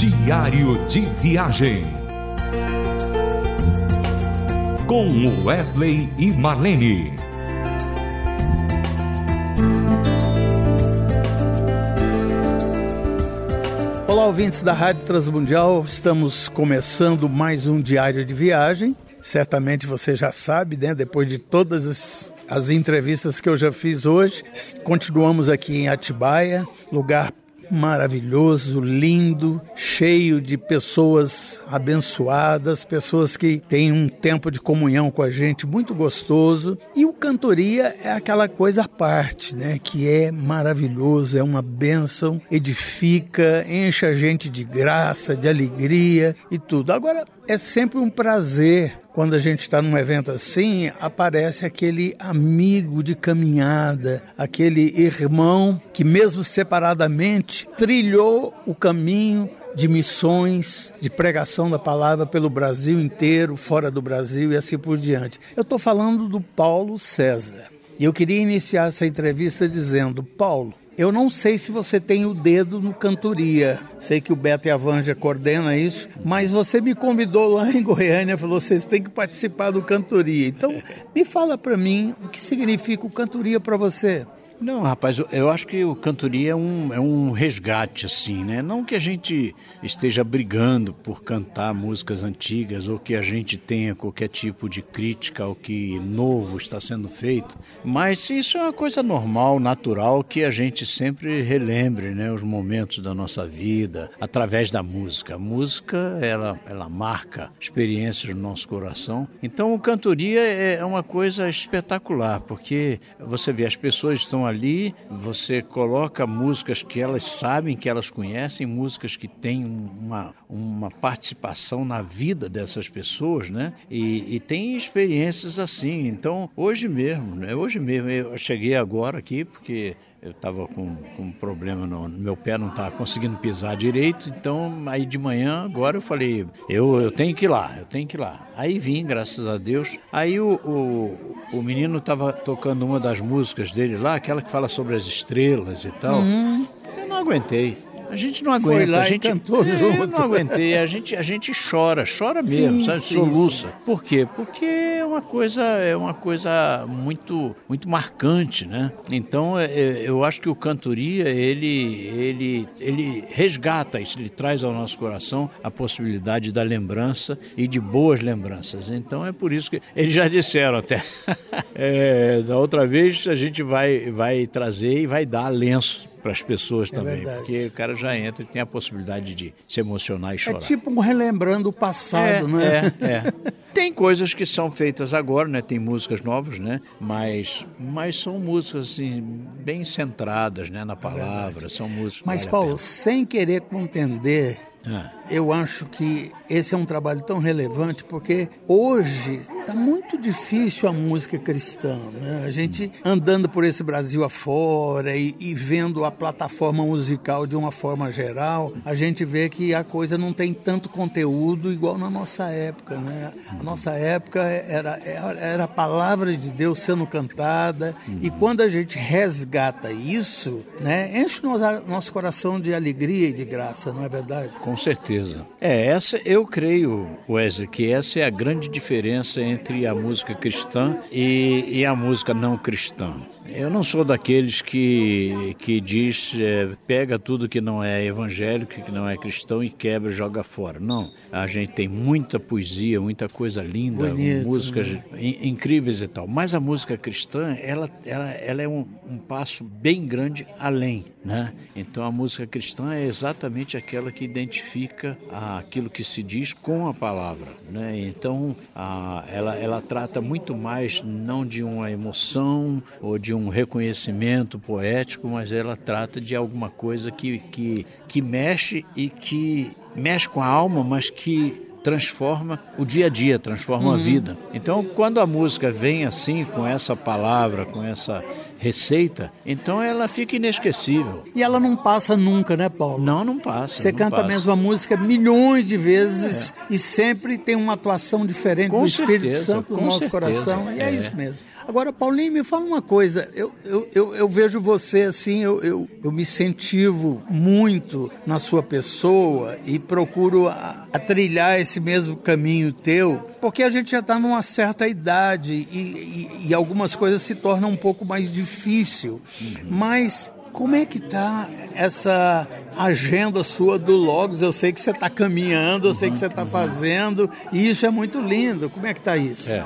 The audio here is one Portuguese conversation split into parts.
Diário de Viagem. Com Wesley e Marlene. Olá, ouvintes da Rádio Transmundial. Estamos começando mais um Diário de Viagem. Certamente você já sabe, né? Depois de todas as, as entrevistas que eu já fiz hoje, continuamos aqui em Atibaia, lugar maravilhoso, lindo, cheio de pessoas abençoadas, pessoas que têm um tempo de comunhão com a gente muito gostoso. E o cantoria é aquela coisa à parte, né? Que é maravilhoso, é uma bênção, edifica, enche a gente de graça, de alegria e tudo. Agora, é sempre um prazer quando a gente está num evento assim, aparece aquele amigo de caminhada, aquele irmão que, mesmo separadamente, trilhou o caminho de missões, de pregação da palavra pelo Brasil inteiro, fora do Brasil e assim por diante. Eu estou falando do Paulo César. E eu queria iniciar essa entrevista dizendo: Paulo, eu não sei se você tem o dedo no cantoria. Sei que o Beto e a Vanja coordenam isso, mas você me convidou lá em Goiânia, falou: vocês têm que participar do cantoria. Então, me fala para mim o que significa o cantoria para você. Não, rapaz, eu acho que o cantoria é um, é um resgate, assim, né? Não que a gente esteja brigando por cantar músicas antigas ou que a gente tenha qualquer tipo de crítica ao que novo está sendo feito, mas isso é uma coisa normal, natural, que a gente sempre relembre, né? Os momentos da nossa vida através da música. A música, ela, ela marca experiências no nosso coração. Então, o cantoria é uma coisa espetacular, porque você vê, as pessoas estão ali você coloca músicas que elas sabem, que elas conhecem, músicas que têm uma, uma participação na vida dessas pessoas, né? E, e tem experiências assim. Então, hoje mesmo, né? Hoje mesmo, eu cheguei agora aqui porque eu estava com, com, um problema no, no meu pé, não estava conseguindo pisar direito, então aí de manhã, agora eu falei, eu, eu tenho que ir lá, eu tenho que ir lá. Aí vim, graças a Deus. Aí o, o, o menino estava tocando uma das músicas dele lá, aquela que fala sobre as estrelas e tal. Uhum. Eu não aguentei. A gente não aguenta. Foi lá a gente cantou é, junto. Eu não aguentei. A gente, a gente chora, chora mesmo, sim, sabe? Sim, Soluça. Sim. Por quê? Porque é uma coisa, é uma coisa muito, muito marcante, né? Então, é, é, eu acho que o cantoria ele, ele, ele resgata isso, ele traz ao nosso coração a possibilidade da lembrança e de boas lembranças. Então, é por isso que eles já disseram até. é, da outra vez a gente vai, vai trazer e vai dar lenço para as pessoas é também, verdade. porque o cara já entra e tem a possibilidade de se emocionar e é chorar. É tipo um relembrando o passado, é, né? É, é. Tem coisas que são feitas agora, né? Tem músicas novas, né? Mas, mas são músicas assim, bem centradas, né, na é palavra. são músicas. Mas vale Paulo, sem querer contender ah. Eu acho que esse é um trabalho tão relevante porque hoje está muito difícil a música cristã. Né? A gente andando por esse Brasil afora e, e vendo a plataforma musical de uma forma geral, a gente vê que a coisa não tem tanto conteúdo igual na nossa época. Né? A nossa época era, era, a palavra de Deus sendo cantada e quando a gente resgata isso, né, enche o nosso, nosso coração de alegria e de graça, não é verdade? Com certeza. É, essa eu creio, Wesley, que essa é a grande diferença entre a música cristã e, e a música não cristã. Eu não sou daqueles que, que diz é, pega tudo que não é evangélico, que não é cristão e quebra joga fora. Não. A gente tem muita poesia, muita coisa linda, Bonito, músicas né? incríveis e tal. Mas a música cristã, ela, ela, ela é um, um passo bem grande além. Né? Então a música cristã é exatamente aquela que identifica aquilo que se diz com a palavra. Né? Então a, ela, ela trata muito mais não de uma emoção ou de um reconhecimento poético, mas ela trata de alguma coisa que, que, que mexe e que mexe com a alma, mas que transforma o dia a dia, transforma uhum. a vida. Então, quando a música vem assim, com essa palavra, com essa receita, então ela fica inesquecível. E ela não passa nunca, né, Paulo? Não, não passa. Você não canta passa. a mesma música milhões de vezes é. e sempre tem uma atuação diferente com do certeza, Espírito Santo no nosso certeza. coração. E é. é. isso mesmo. Agora, Paulinho, me fala uma coisa. Eu, eu, eu, eu vejo você assim, eu, eu, eu me incentivo muito na sua pessoa e procuro a, a trilhar esse mesmo caminho teu, porque a gente já está numa certa idade e, e, e, algumas coisas se tornam um pouco mais difícil. Uhum. Mas como é que está essa agenda sua do Logos? Eu sei que você está caminhando, eu sei que você está fazendo, e isso é muito lindo. Como é que está isso? É.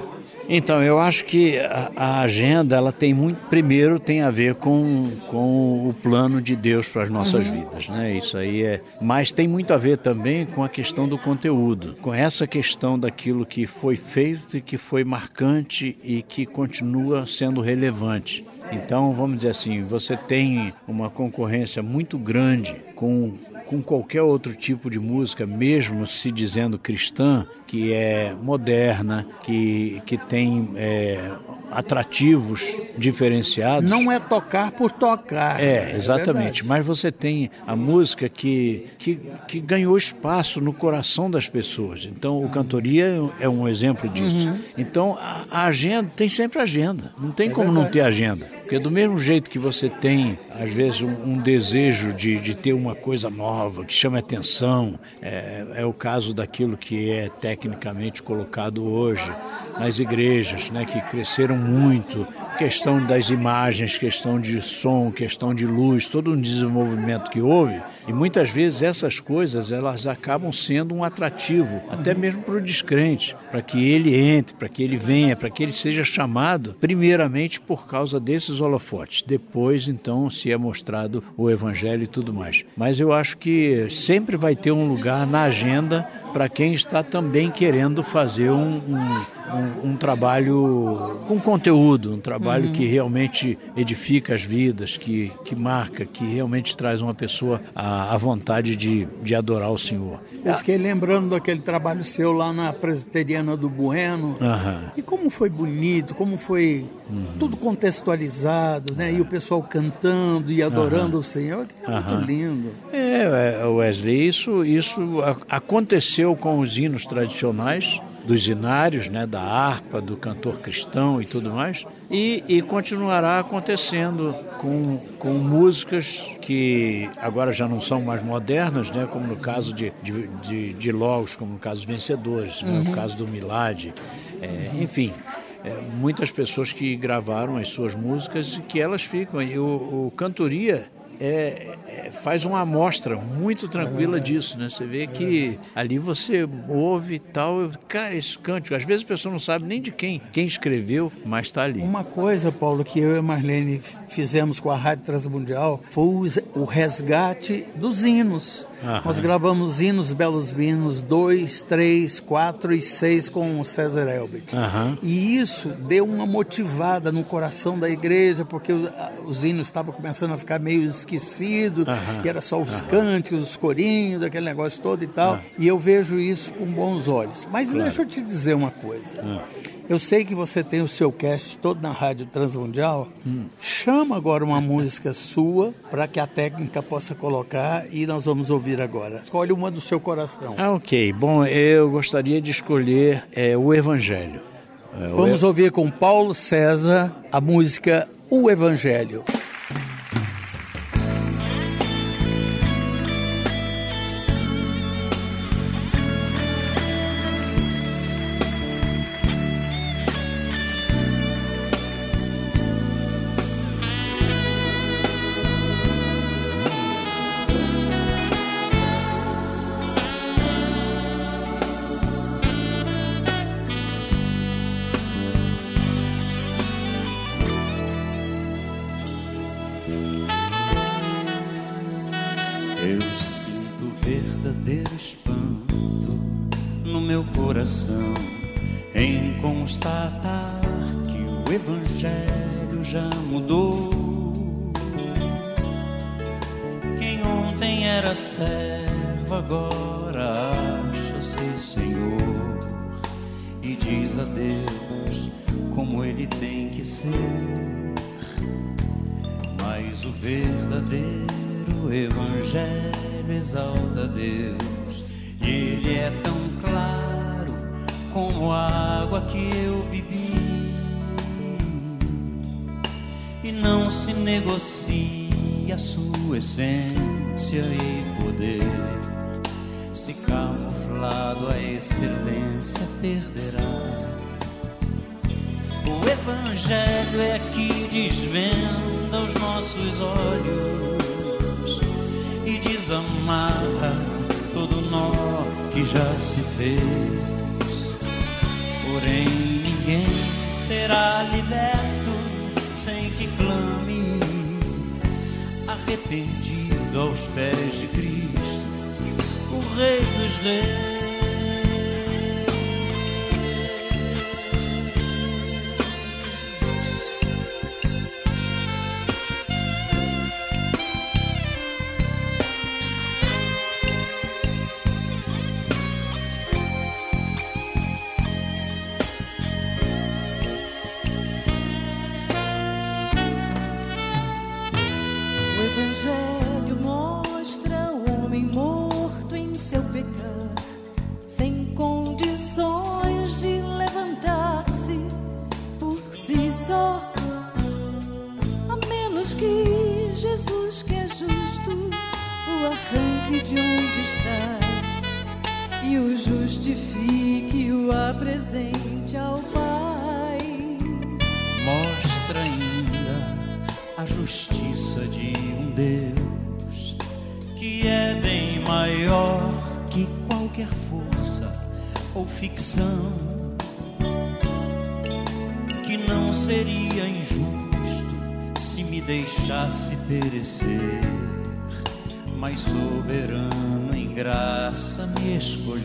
Então, eu acho que a, a, agenda, ela tem muito, primeiro tem a ver com, com o plano de Deus para as nossas uhum. vidas, né? Isso aí é, mas tem muito a ver também com a questão do conteúdo, com essa questão daquilo que foi feito e que foi marcante e que continua sendo relevante. Então, vamos dizer assim, você tem uma concorrência muito grande com com qualquer outro tipo de música, mesmo se dizendo cristã, que é moderna, que, que tem é, atrativos diferenciados. Não é tocar por tocar. É, exatamente. É Mas você tem a música que, que, que, ganhou espaço no coração das pessoas. Então, o Cantoria é um exemplo disso. Uhum. Então, a, a, agenda, tem sempre agenda. Não tem é como verdade. não ter agenda. Porque do mesmo jeito que você tem, às vezes, um, um desejo de, de ter uma coisa nova, que chama atenção, é, é o caso daquilo que é tecnicamente colocado hoje nas igrejas, né, que cresceram muito, questão das imagens, questão de som, questão de luz, todo um desenvolvimento que houve. E muitas vezes essas coisas elas acabam sendo um atrativo, até mesmo para o descrente, para que ele entre, para que ele venha, para que ele seja chamado, primeiramente por causa desses holofotes. Depois, então, se é mostrado o evangelho e tudo mais. Mas eu acho que sempre vai ter um lugar na agenda para quem está também querendo fazer um, um um, um, trabalho com conteúdo, um trabalho uhum. que realmente edifica as vidas, que, que marca, que realmente traz uma pessoa à, à vontade de, de adorar o Senhor. Eu fiquei lembrando daquele trabalho seu lá na Presbiteriana do Bueno. Uhum. E como foi bonito, como foi uhum. tudo contextualizado, né? E o pessoal cantando e adorando o Senhor. Que é muito lindo. É, é, Wesley, isso, isso aconteceu com os hinos tradicionais dos inários, né, da harpa, do cantor cristão e tudo mais, e, e continuará acontecendo com, com músicas que agora já não são mais modernas, né, como no caso de, de, de, de Logos, como no caso dos Vencedores, uhum. né, no caso do Milad, é, enfim. É, muitas pessoas que gravaram as suas músicas e que elas ficam. E o, o Cantoria é, é, faz uma amostra muito tranquila disso, né? Você vê que ali você ouve e tal, cara, esse cântico, às vezes a pessoa não sabe nem de quem, quem escreveu, mas está ali. Uma coisa, Paulo, que eu e a Marlene fizemos com a Rádio Transmundial foi o resgate dos hinos. Aham. Nós gravamos hinos, belos hinos, 2, 3, 4 e 6 com o César Elbert. Aham. E isso deu uma motivada no coração da igreja, porque os, os hinos estavam começando a ficar meio esquecidos, e era só os cânticos, os corinhos, aquele negócio todo e tal. E eu vejo isso com bons olhos. Mas claro. deixa eu te dizer uma coisa. Eu sei que você tem o seu cast todo na Rádio Transmundial. Hum. Chama agora uma música sua para que a técnica possa colocar e nós vamos ouvir agora. Escolhe uma do seu coração. Ah, ok. Bom, eu gostaria de escolher é, o Evangelho. É, o vamos e... ouvir com Paulo César a música O Evangelho. Diz a Deus como ele tem que ser. Mas o verdadeiro Evangelho exalta Deus, e ele é tão claro como a água que eu bebi, não se negocia sua essência e poder. Se camuflado a excelência perderá. O Evangelho é que desvenda os nossos olhos e desamarra todo nó que já se fez. Porém, ninguém será liberto arrependido aos pés de Cristo, o Rei dos Reis. homem morto em seu pecar, sem condições de levantar-se por si só, a menos que Jesus, que é justo, o arranque de onde está e o justifique, o apresente ao Pai. Mostra ainda a justiça de perecer, mas soberano em graça me escolheu.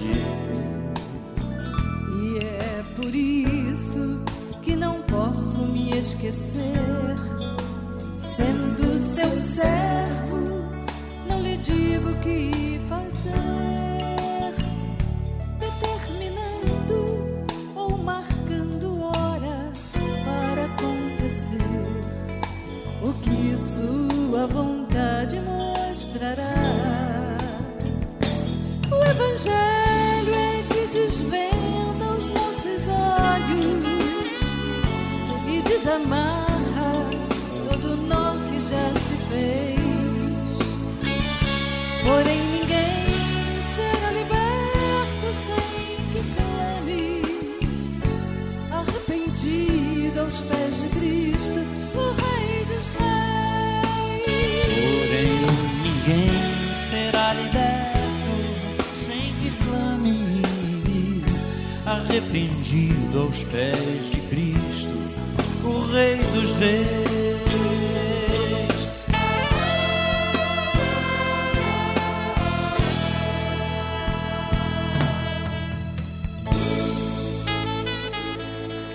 E é por isso que não posso me esquecer, sendo seu servo, não lhe digo que aos pés de Cristo, o Rei dos Reis. Porém, ninguém será liberto sem que clame, arrependido aos pés de Cristo, o Rei dos Reis.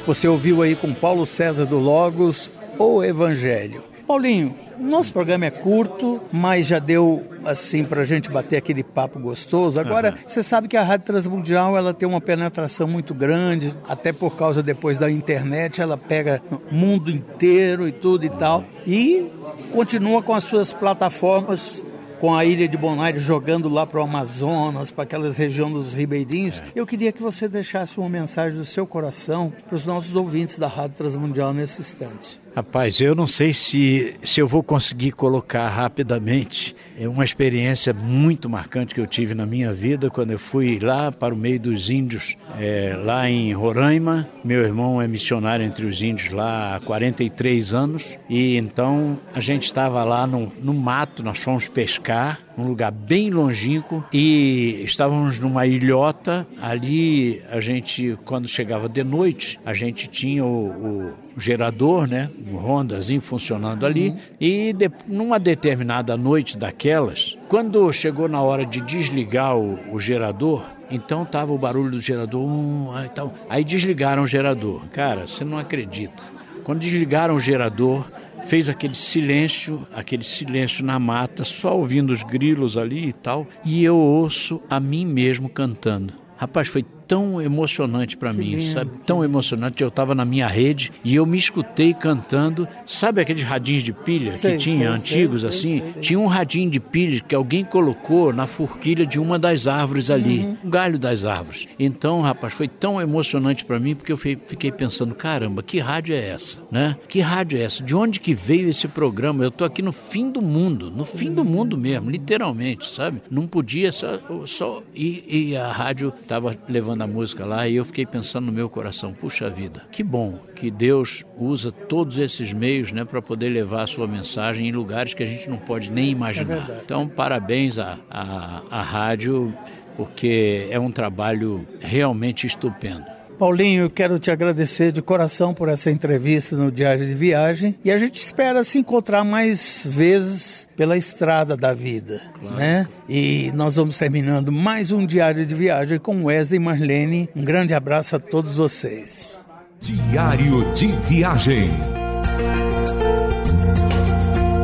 Você ouviu aí com Paulo César do Logos o Evangelho. Paulinho, nosso programa é curto, mas já deu assim para a gente bater aquele papo gostoso. Agora, uhum. você sabe que a Rádio Transmundial ela tem uma penetração muito grande, até por causa depois da internet, ela pega o mundo inteiro e tudo e tal. E continua com as suas plataformas com a ilha de Bonaire jogando lá para o Amazonas, para aquelas regiões dos ribeirinhos. É. Eu queria que você deixasse uma mensagem do seu coração para os nossos ouvintes da Rádio Transmundial nesse instante. Rapaz, eu não sei se, se eu vou conseguir colocar rapidamente. É uma experiência muito marcante que eu tive na minha vida quando eu fui lá para o meio dos índios, é, lá em Roraima. Meu irmão é missionário entre os índios lá há 43 anos. E então a gente estava lá no, no mato, nós fomos pescar um lugar bem longínquo e estávamos numa ilhota. Ali a gente, quando chegava de noite, a gente tinha o, o gerador, né, um rondazinho funcionando ali uhum. e de, numa determinada noite daquelas, quando chegou na hora de desligar o, o gerador, então tava o barulho do gerador, um, então, aí desligaram o gerador. Cara, você não acredita. Quando desligaram o gerador, fez aquele silêncio, aquele silêncio na mata, só ouvindo os grilos ali e tal, e eu ouço a mim mesmo cantando. Rapaz, foi tão emocionante para mim, sabe? Tão emocionante. Eu estava na minha rede e eu me escutei cantando. Sabe aqueles radinhos de pilha Sei, que tinha, sei, antigos sei, assim? Tinha um radinho de pilha que alguém colocou na forquilha de uma das árvores ali, um galho das árvores. Então, rapaz, foi tão emocionante para mim porque eu fi- fiquei pensando, caramba, que rádio é essa, né? Que rádio é essa? De onde que veio esse programa? Eu tô aqui no fim do mundo, no fim do mundo mesmo, literalmente, sabe? Não podia só, só e, e a rádio tava levando a música lá e eu fiquei pensando no meu coração, puxa vida, que bom que Deus usa todos esses meios, né, para poder levar a sua mensagem em lugares que a gente não pode nem imaginar. então, parabéns à, à, à rádio, porque é um trabalho realmente estupendo. Paulinho, eu quero te agradecer de coração por essa entrevista no Diário de Viagem e a gente espera se encontrar mais vezes pela estrada da vida, né? E nós vamos terminando mais um Diário de Viagem com Wesley e Marlene. Um grande abraço a todos vocês. Diário de Viagem.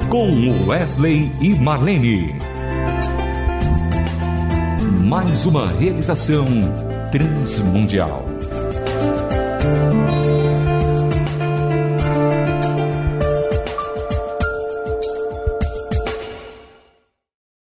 Com Wesley e Marlene. Mais uma realização transmundial. Música